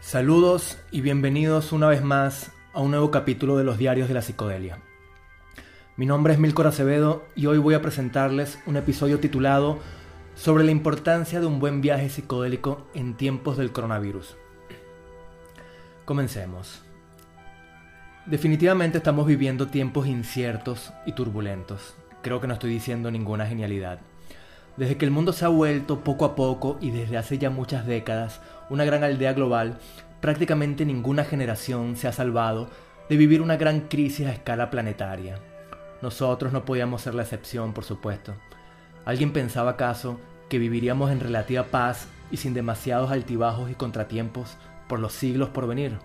Saludos y bienvenidos una vez más a un nuevo capítulo de los Diarios de la Psicodelia. Mi nombre es Milcor Acevedo y hoy voy a presentarles un episodio titulado sobre la importancia de un buen viaje psicodélico en tiempos del coronavirus. Comencemos. Definitivamente estamos viviendo tiempos inciertos y turbulentos. Creo que no estoy diciendo ninguna genialidad. Desde que el mundo se ha vuelto poco a poco y desde hace ya muchas décadas una gran aldea global, prácticamente ninguna generación se ha salvado de vivir una gran crisis a escala planetaria. Nosotros no podíamos ser la excepción, por supuesto. ¿Alguien pensaba acaso que viviríamos en relativa paz y sin demasiados altibajos y contratiempos por los siglos por venir?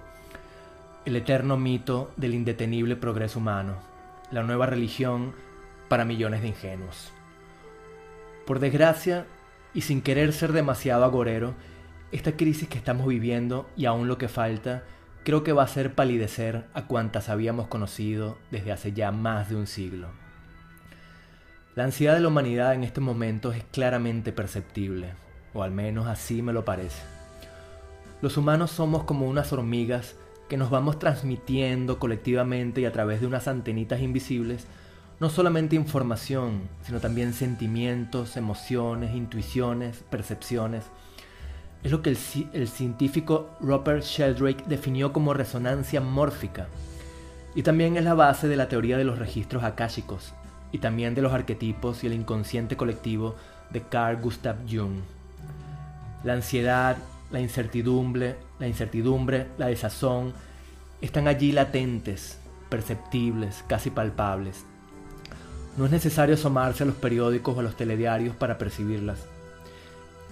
El eterno mito del indetenible progreso humano, la nueva religión para millones de ingenuos. Por desgracia, y sin querer ser demasiado agorero, esta crisis que estamos viviendo y aún lo que falta, creo que va a hacer palidecer a cuantas habíamos conocido desde hace ya más de un siglo. La ansiedad de la humanidad en este momento es claramente perceptible, o al menos así me lo parece. Los humanos somos como unas hormigas que nos vamos transmitiendo colectivamente y a través de unas antenitas invisibles no solamente información, sino también sentimientos, emociones, intuiciones, percepciones. Es lo que el, científico Robert Sheldrake definió como resonancia mórfica. Y también es la base de la teoría de los registros akáshicos y también de los arquetipos y el inconsciente colectivo de Carl Gustav Jung. La ansiedad, la incertidumbre, la incertidumbre, la desazón, están allí latentes, perceptibles, casi palpables. No es necesario asomarse a los periódicos o a los telediarios para percibirlas.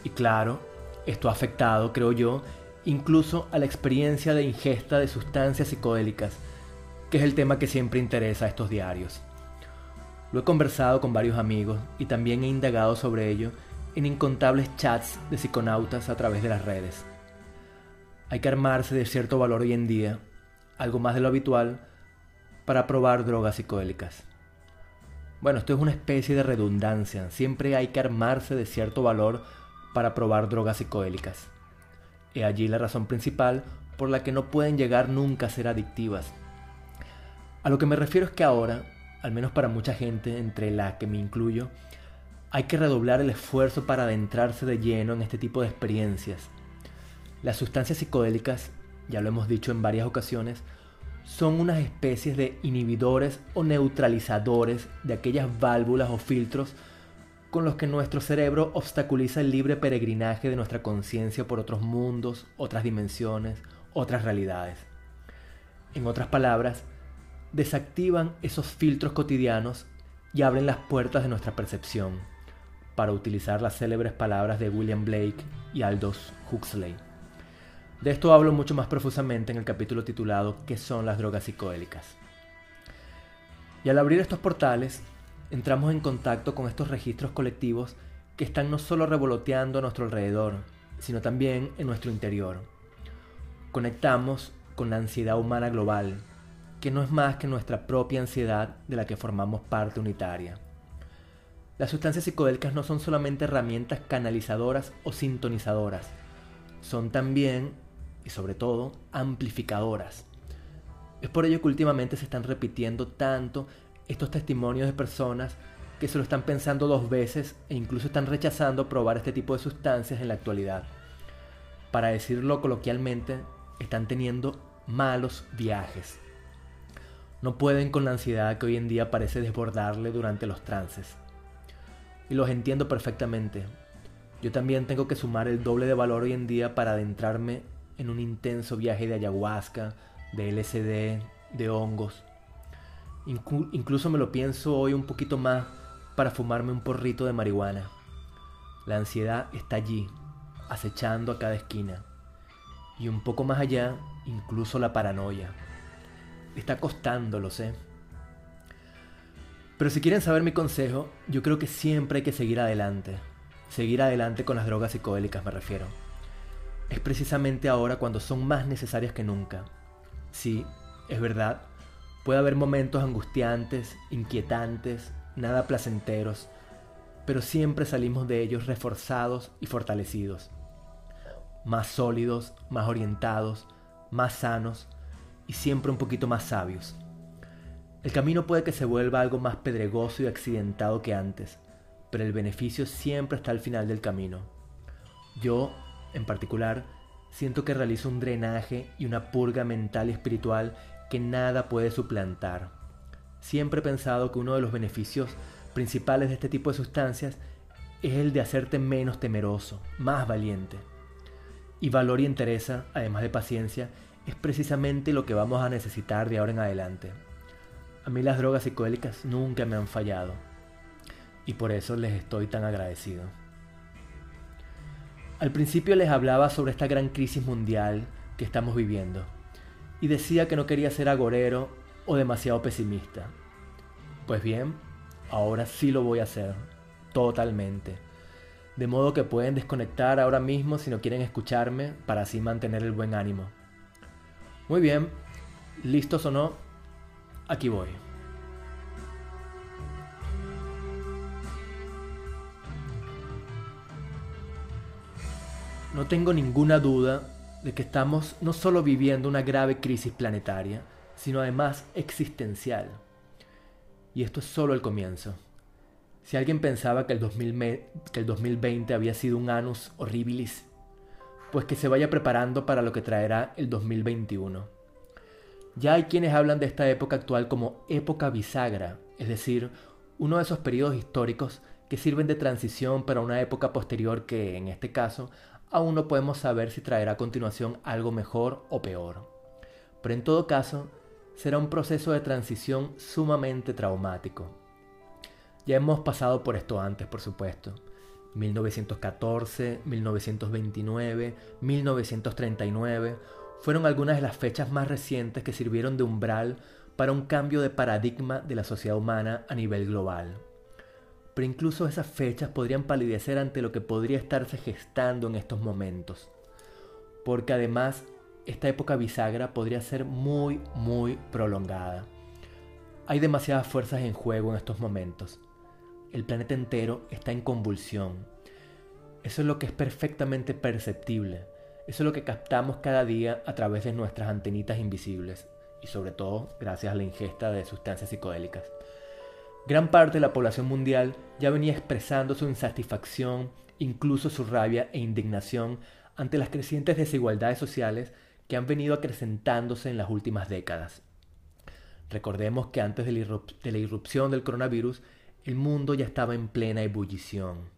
Y claro, esto ha afectado, creo yo, incluso a la experiencia de ingesta de sustancias psicodélicas, que es el tema que siempre interesa a estos diarios. Lo he conversado con varios amigos y también he indagado sobre ello en incontables chats de psiconautas a través de las redes. Hay que armarse de cierto valor hoy en día, algo más de lo habitual, para probar drogas psicodélicas. Bueno, esto es una especie de redundancia. Siempre hay que armarse de cierto valor para probar drogas psicodélicas. He allí la razón principal por la que no pueden llegar nunca a ser adictivas. A lo que me refiero es que ahora, al menos para mucha gente, entre la que me incluyo, hay que redoblar el esfuerzo para adentrarse de lleno en este tipo de experiencias. Las sustancias psicodélicas, ya lo hemos dicho en varias ocasiones, son unas especies de inhibidores o neutralizadores de aquellas válvulas o filtros con los que nuestro cerebro obstaculiza el libre peregrinaje de nuestra conciencia por otros mundos, otras dimensiones, otras realidades. En otras palabras, desactivan esos filtros cotidianos y abren las puertas de nuestra percepción, para utilizar las célebres palabras de William Blake y Aldous Huxley. De esto hablo mucho más profusamente en el capítulo titulado ¿Qué son las drogas psicodélicas? Y al abrir estos portales, entramos en contacto con estos registros colectivos que están no solo revoloteando a nuestro alrededor, sino también en nuestro interior. Conectamos con la ansiedad humana global, que no es más que nuestra propia ansiedad de la que formamos parte unitaria. Las sustancias psicodélicas no son solamente herramientas canalizadoras o sintonizadoras, son también y sobre todo amplificadoras. Es por ello que últimamente se están repitiendo tanto estos testimonios de personas que se lo están pensando dos veces e incluso están rechazando probar este tipo de sustancias en la actualidad. Para decirlo coloquialmente, están teniendo malos viajes. No pueden con la ansiedad que hoy en día parece desbordarle durante los trances. Y los entiendo perfectamente. Yo también tengo que sumar el doble de valor hoy en día para adentrarme en un intenso viaje de ayahuasca, de LSD, de hongos. incluso me lo pienso hoy un poquito más para fumarme un porrito de marihuana. La ansiedad está allí, acechando a cada esquina. Y un poco más allá, incluso la paranoia. Está costando, lo sé. Pero si quieren saber mi consejo, yo creo que siempre hay que seguir adelante. Seguir adelante con las drogas psicodélicas me refiero es precisamente ahora cuando son más necesarias que nunca. Sí, es verdad, puede haber momentos angustiantes, inquietantes, nada placenteros, pero siempre salimos de ellos reforzados y fortalecidos. más sólidos, más orientados, más sanos y siempre un poquito más sabios. El camino puede que se vuelva algo más pedregoso y accidentado que antes, pero el beneficio siempre está al final del camino. Yo, en particular, siento que realizo un drenaje y una purga mental y espiritual que nada puede suplantar. Siempre he pensado que uno de los beneficios principales de este tipo de sustancias es el de hacerte menos temeroso, más valiente. Y valor y entereza, además de paciencia, es precisamente lo que vamos a necesitar de ahora en adelante. A mí las drogas psicodélicas nunca me han fallado y por eso les estoy tan agradecido. Al principio les hablaba sobre esta gran crisis mundial que estamos viviendo y decía que no quería ser agorero o demasiado pesimista. Pues bien, ahora sí lo voy a hacer, totalmente. De modo que pueden desconectar ahora mismo si no quieren escucharme para así mantener el buen ánimo. Muy bien, listos o no, Aquí voy. No tengo ninguna duda de que estamos no solo viviendo una grave crisis planetaria, sino además existencial. Y esto es solo el comienzo. Si alguien pensaba que el, 2020 había sido un anus horribilis, pues que se vaya preparando para lo que traerá el 2021. Ya hay quienes hablan de esta época actual como época bisagra, es decir, uno de esos periodos históricos que sirven de transición para una época posterior que, en este caso, aún no podemos saber si traerá a continuación algo mejor o peor. Pero en todo caso, será un proceso de transición sumamente traumático. Ya hemos pasado por esto antes, por supuesto. 1914, 1929, 1939 fueron algunas de las fechas más recientes que sirvieron de umbral para un cambio de paradigma de la sociedad humana a nivel global. Pero incluso esas fechas podrían palidecer ante lo que podría estarse gestando en estos momentos. Porque además esta época bisagra podría ser muy, muy prolongada. Hay demasiadas fuerzas en juego en estos momentos. El planeta entero está en convulsión. Eso es lo que es perfectamente perceptible eso es lo que captamos cada día a través de nuestras antenitas invisibles y sobre todo gracias a la ingesta de sustancias psicodélicas. Gran parte de la población mundial ya venía expresando su insatisfacción, incluso su rabia e indignación ante las crecientes desigualdades sociales que han venido acrecentándose en las últimas décadas. Recordemos que antes de la irrupción del coronavirus, el mundo ya estaba en plena ebullición.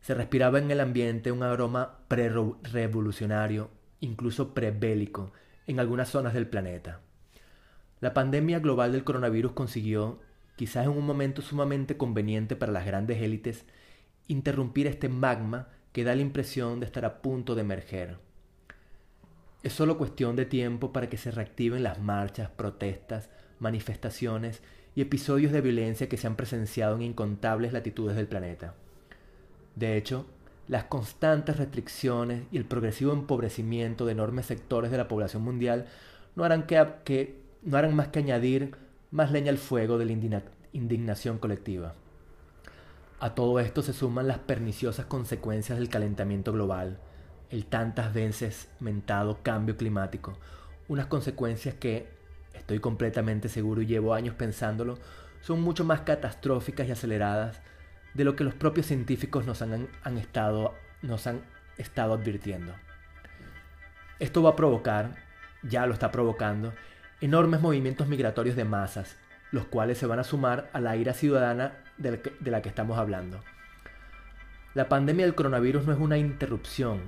Se respiraba en el ambiente un aroma pre-revolucionario, incluso prebélico, en algunas zonas del planeta. La pandemia global del coronavirus consiguió, quizás en un momento sumamente conveniente para las grandes élites, interrumpir este magma que da la impresión de estar a punto de emerger. Es solo cuestión de tiempo para que se reactiven las marchas, protestas, manifestaciones y episodios de violencia que se han presenciado en incontables latitudes del planeta. De hecho, las constantes restricciones y el progresivo empobrecimiento de enormes sectores de la población mundial no harán, que, no harán más que añadir más leña al fuego de la indignación colectiva. A todo esto se suman las perniciosas consecuencias del calentamiento global, el tantas veces mentado cambio climático, unas consecuencias que, estoy completamente seguro y llevo años pensándolo, son mucho más catastróficas y aceleradas de lo que los propios científicos nos han, estado, nos han estado advirtiendo. Esto va a provocar, ya lo está provocando, enormes movimientos migratorios de masas, los cuales se van a sumar a la ira ciudadana de la que, estamos hablando. La pandemia del coronavirus no es una interrupción,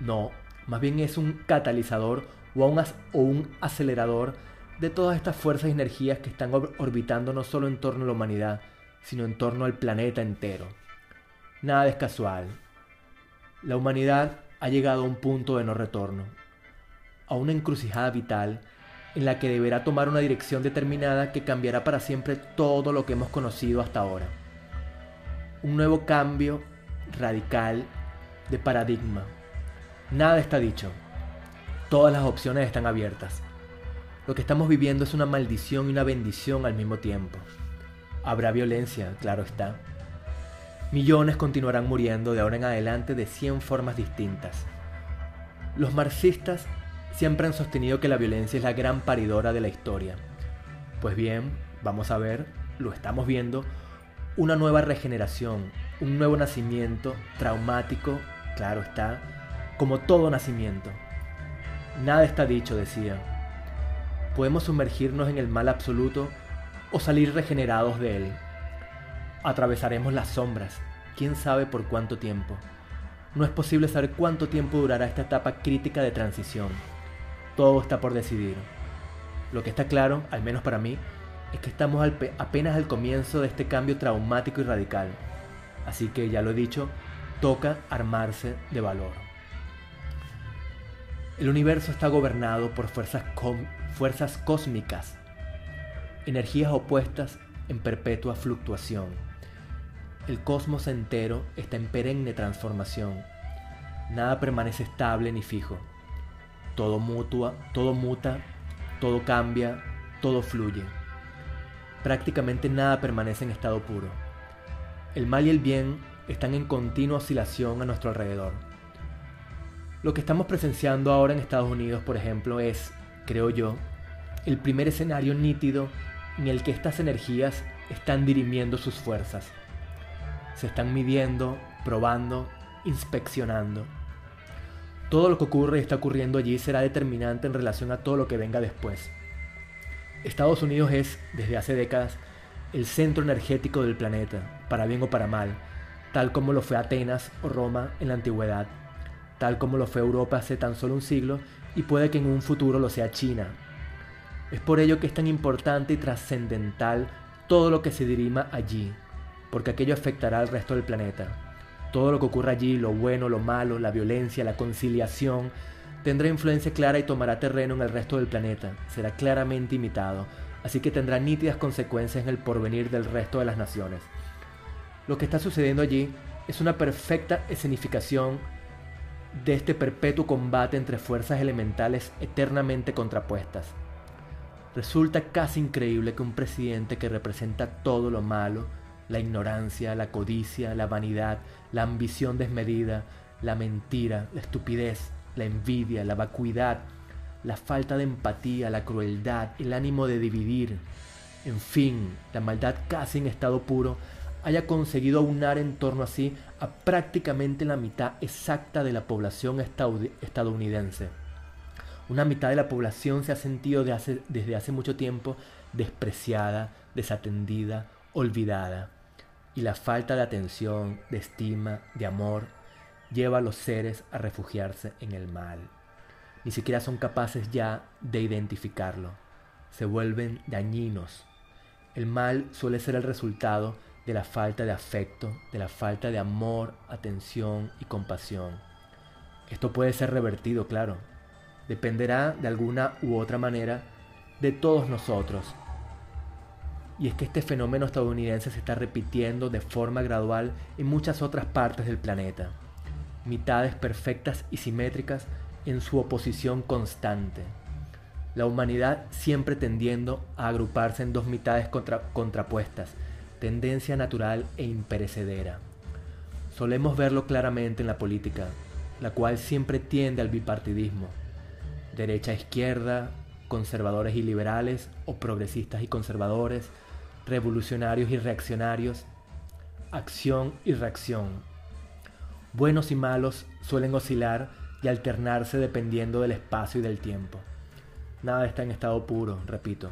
no, más bien es un catalizador o un, o un acelerador de todas estas fuerzas y energías que están orbitando no solo en torno a la humanidad, sino en torno al planeta entero. Nada es casual. La humanidad ha llegado a un punto de no retorno, a una encrucijada vital en la que deberá tomar una dirección determinada que cambiará para siempre todo lo que hemos conocido hasta ahora. Un nuevo cambio radical de paradigma. Nada está dicho. Todas las opciones están abiertas. Lo que estamos viviendo es una maldición y una bendición al mismo tiempo. Habrá violencia, claro está. Millones continuarán muriendo de ahora en adelante de 100 formas distintas. Los marxistas siempre han sostenido que la violencia es la gran paridora de la historia. Pues bien, vamos a ver, lo estamos viendo, una nueva regeneración, un nuevo nacimiento traumático, claro está, como todo nacimiento. Nada está dicho, decía. Podemos sumergirnos en el mal absoluto o salir regenerados de él. Atravesaremos las sombras, quién sabe por cuánto tiempo. No es posible saber cuánto tiempo durará esta etapa crítica de transición. Todo está por decidir. Lo que está claro, al menos para mí, es que estamos apenas al comienzo de este cambio traumático y radical. Así que, ya lo he dicho, toca armarse de valor. El universo está gobernado por fuerzas, cósmicas, energías opuestas en perpetua fluctuación. El cosmos entero está en perenne transformación. Nada permanece estable ni fijo. Todo mutua, todo muta, todo cambia, todo fluye. Prácticamente nada permanece en estado puro. El mal y el bien están en continua oscilación a nuestro alrededor. Lo que estamos presenciando ahora en Estados Unidos, por ejemplo, es, creo yo, el primer escenario nítido en el que estas energías están dirimiendo sus fuerzas. Se están midiendo, probando, inspeccionando. Todo lo que ocurre y está ocurriendo allí será determinante en relación a todo lo que venga después. Estados Unidos es, desde hace décadas, el centro energético del planeta, para bien o para mal, tal como lo fue Atenas o Roma en la antigüedad, tal como lo fue Europa hace tan solo un siglo y puede que en un futuro lo sea China. Es por ello que es tan importante y trascendental todo lo que se dirima allí, porque aquello afectará al resto del planeta. Todo lo que ocurra allí, lo bueno, lo malo, la violencia, la conciliación, tendrá influencia clara y tomará terreno en el resto del planeta, será claramente imitado, así que tendrá nítidas consecuencias en el porvenir del resto de las naciones. Lo que está sucediendo allí es una perfecta escenificación de este perpetuo combate entre fuerzas elementales eternamente contrapuestas. Resulta casi increíble que un presidente que representa todo lo malo, la ignorancia, la codicia, la vanidad, la ambición desmedida, la mentira, la estupidez, la envidia, la vacuidad, la falta de empatía, la crueldad, el ánimo de dividir, en fin, la maldad casi en estado puro, haya conseguido aunar en torno a sí a prácticamente la mitad exacta de la población estadounidense. Una mitad de la población se ha sentido desde hace mucho tiempo despreciada, desatendida, olvidada. Y la falta de atención, de estima, de amor, lleva a los seres a refugiarse en el mal. Ni siquiera son capaces ya de identificarlo. Se vuelven dañinos. El mal suele ser el resultado de la falta de afecto, de la falta de amor, atención y compasión. Esto puede ser revertido, claro. Dependerá de alguna u otra manera de todos nosotros. Y es que este fenómeno estadounidense se está repitiendo de forma gradual en muchas otras partes del planeta mitades perfectas y simétricas en su oposición constante. La humanidad siempre tendiendo a agruparse en dos mitades contrapuestas, tendencia natural e imperecedera. Solemos verlo claramente en la política, la cual siempre tiende al bipartidismo, derecha-izquierda, conservadores y liberales, o progresistas y conservadores, revolucionarios y reaccionarios, acción y reacción, buenos y malos suelen oscilar y alternarse dependiendo del espacio y del tiempo. Nada está en estado puro, repito.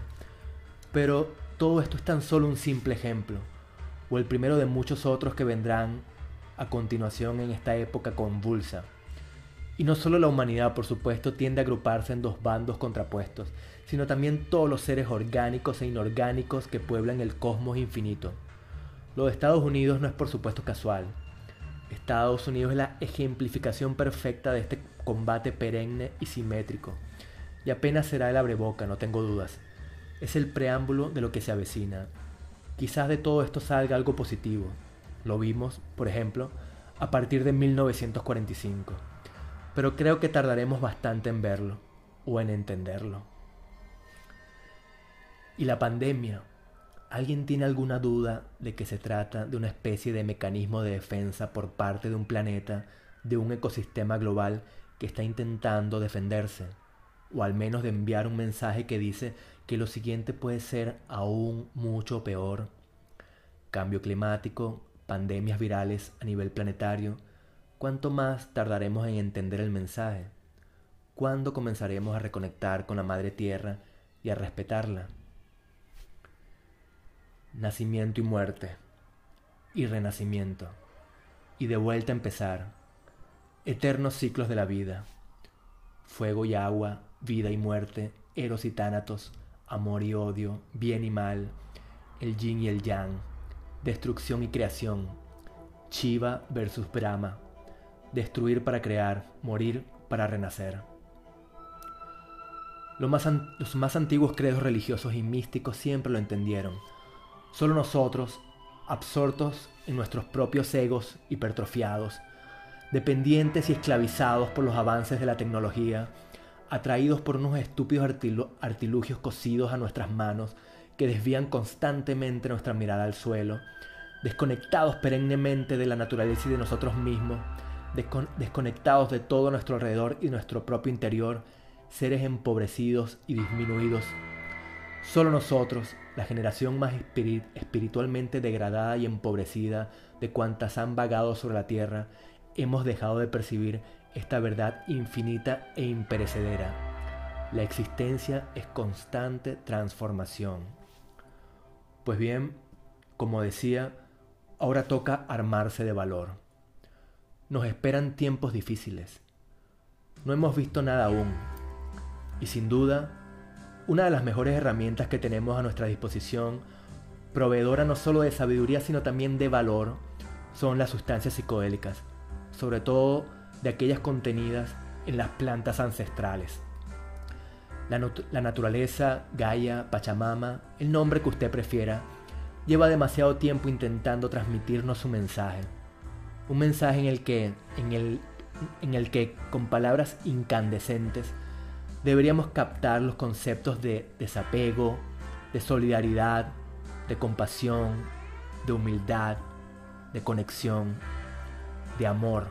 Pero todo esto es tan solo un simple ejemplo, o el primero de muchos otros que vendrán a continuación en esta época convulsa. Y no solo la humanidad, por supuesto, tiende a agruparse en dos bandos contrapuestos, sino también todos los seres orgánicos e inorgánicos que pueblan el cosmos infinito. Lo de Estados Unidos no es por supuesto casual. Estados Unidos es la ejemplificación perfecta de este combate perenne y simétrico. Y apenas será el abreboca, no tengo dudas. Es el preámbulo de lo que se avecina. Quizás de todo esto salga algo positivo. Lo vimos, por ejemplo, a partir de 1945. Pero creo que tardaremos bastante en verlo o en entenderlo. Y la pandemia, ¿Alguien tiene alguna duda de que se trata de una especie de mecanismo de defensa por parte de un planeta, de un ecosistema global que está intentando defenderse, o al menos de enviar un mensaje que dice que lo siguiente puede ser aún mucho peor. Cambio climático, pandemias virales a nivel planetario, ¿cuánto más tardaremos en entender el mensaje? ¿Cuándo comenzaremos a reconectar con la Madre Tierra y a respetarla? Nacimiento y muerte, y renacimiento, y de vuelta a empezar, eternos ciclos de la vida, fuego y agua, vida y muerte, eros y tánatos, amor y odio, bien y mal, el yin y el yang, destrucción y creación, Shiva versus Brahma, destruir para crear, morir para renacer. Los más, los más antiguos credos religiosos y místicos siempre lo entendieron. Solo nosotros, absortos en nuestros propios egos hipertrofiados, dependientes y esclavizados por los avances de la tecnología, atraídos por unos estúpidos artilugios cosidos a nuestras manos que desvían constantemente nuestra mirada al suelo, desconectados perennemente de la naturaleza y de nosotros mismos, desconectados de todo nuestro alrededor y nuestro propio interior, seres empobrecidos y disminuidos. Solo nosotros, la generación más espiritualmente degradada y empobrecida de cuantas han vagado sobre la tierra, hemos dejado de percibir esta verdad infinita e imperecedera. La existencia es constante transformación. Pues bien, como decía, ahora toca armarse de valor. Nos esperan tiempos difíciles. No hemos visto nada aún. Y sin duda, una de las mejores herramientas que tenemos a nuestra disposición, proveedora no solo de sabiduría, sino también de valor, son las sustancias psicodélicas, sobre todo de aquellas contenidas en las plantas ancestrales. La, la, naturaleza, Gaia, Pachamama, el nombre que usted prefiera, lleva demasiado tiempo intentando transmitirnos su mensaje. Un mensaje en el que, en el, en el que con palabras incandescentes, deberíamos captar los conceptos de desapego, de solidaridad, de compasión, de humildad, de conexión, de amor.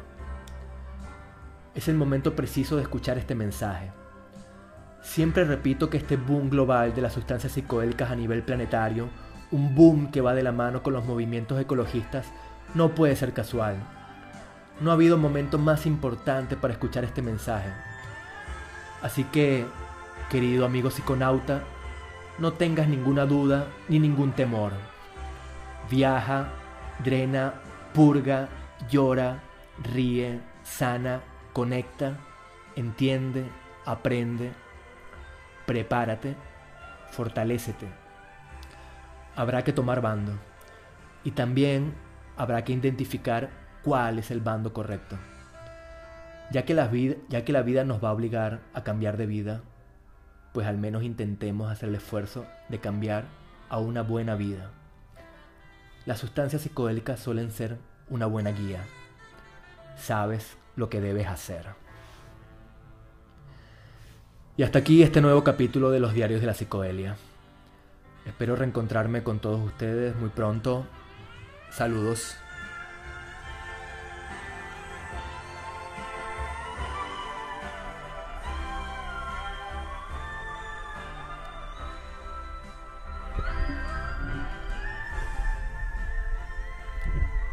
Es el momento preciso de escuchar este mensaje. Siempre repito que este boom global de las sustancias psicodélicas a nivel planetario, un boom que va de la mano con los movimientos ecologistas, no puede ser casual. No ha habido momento más importante para escuchar este mensaje. Así que, querido amigo psiconauta, no tengas ninguna duda ni ningún temor. Viaja, drena, purga, llora, ríe, sana, conecta, entiende, aprende, prepárate, fortalécete. Habrá que tomar bando y también habrá que identificar cuál es el bando correcto ya que, la vida, ya que la vida nos va a obligar a cambiar de vida, pues al menos intentemos hacer el esfuerzo de cambiar a una buena vida. Las sustancias psicodélicas suelen ser una buena guía. Sabes lo que debes hacer. Y hasta aquí este nuevo capítulo de los diarios de la psicodelia. Espero reencontrarme con todos ustedes muy pronto. Saludos.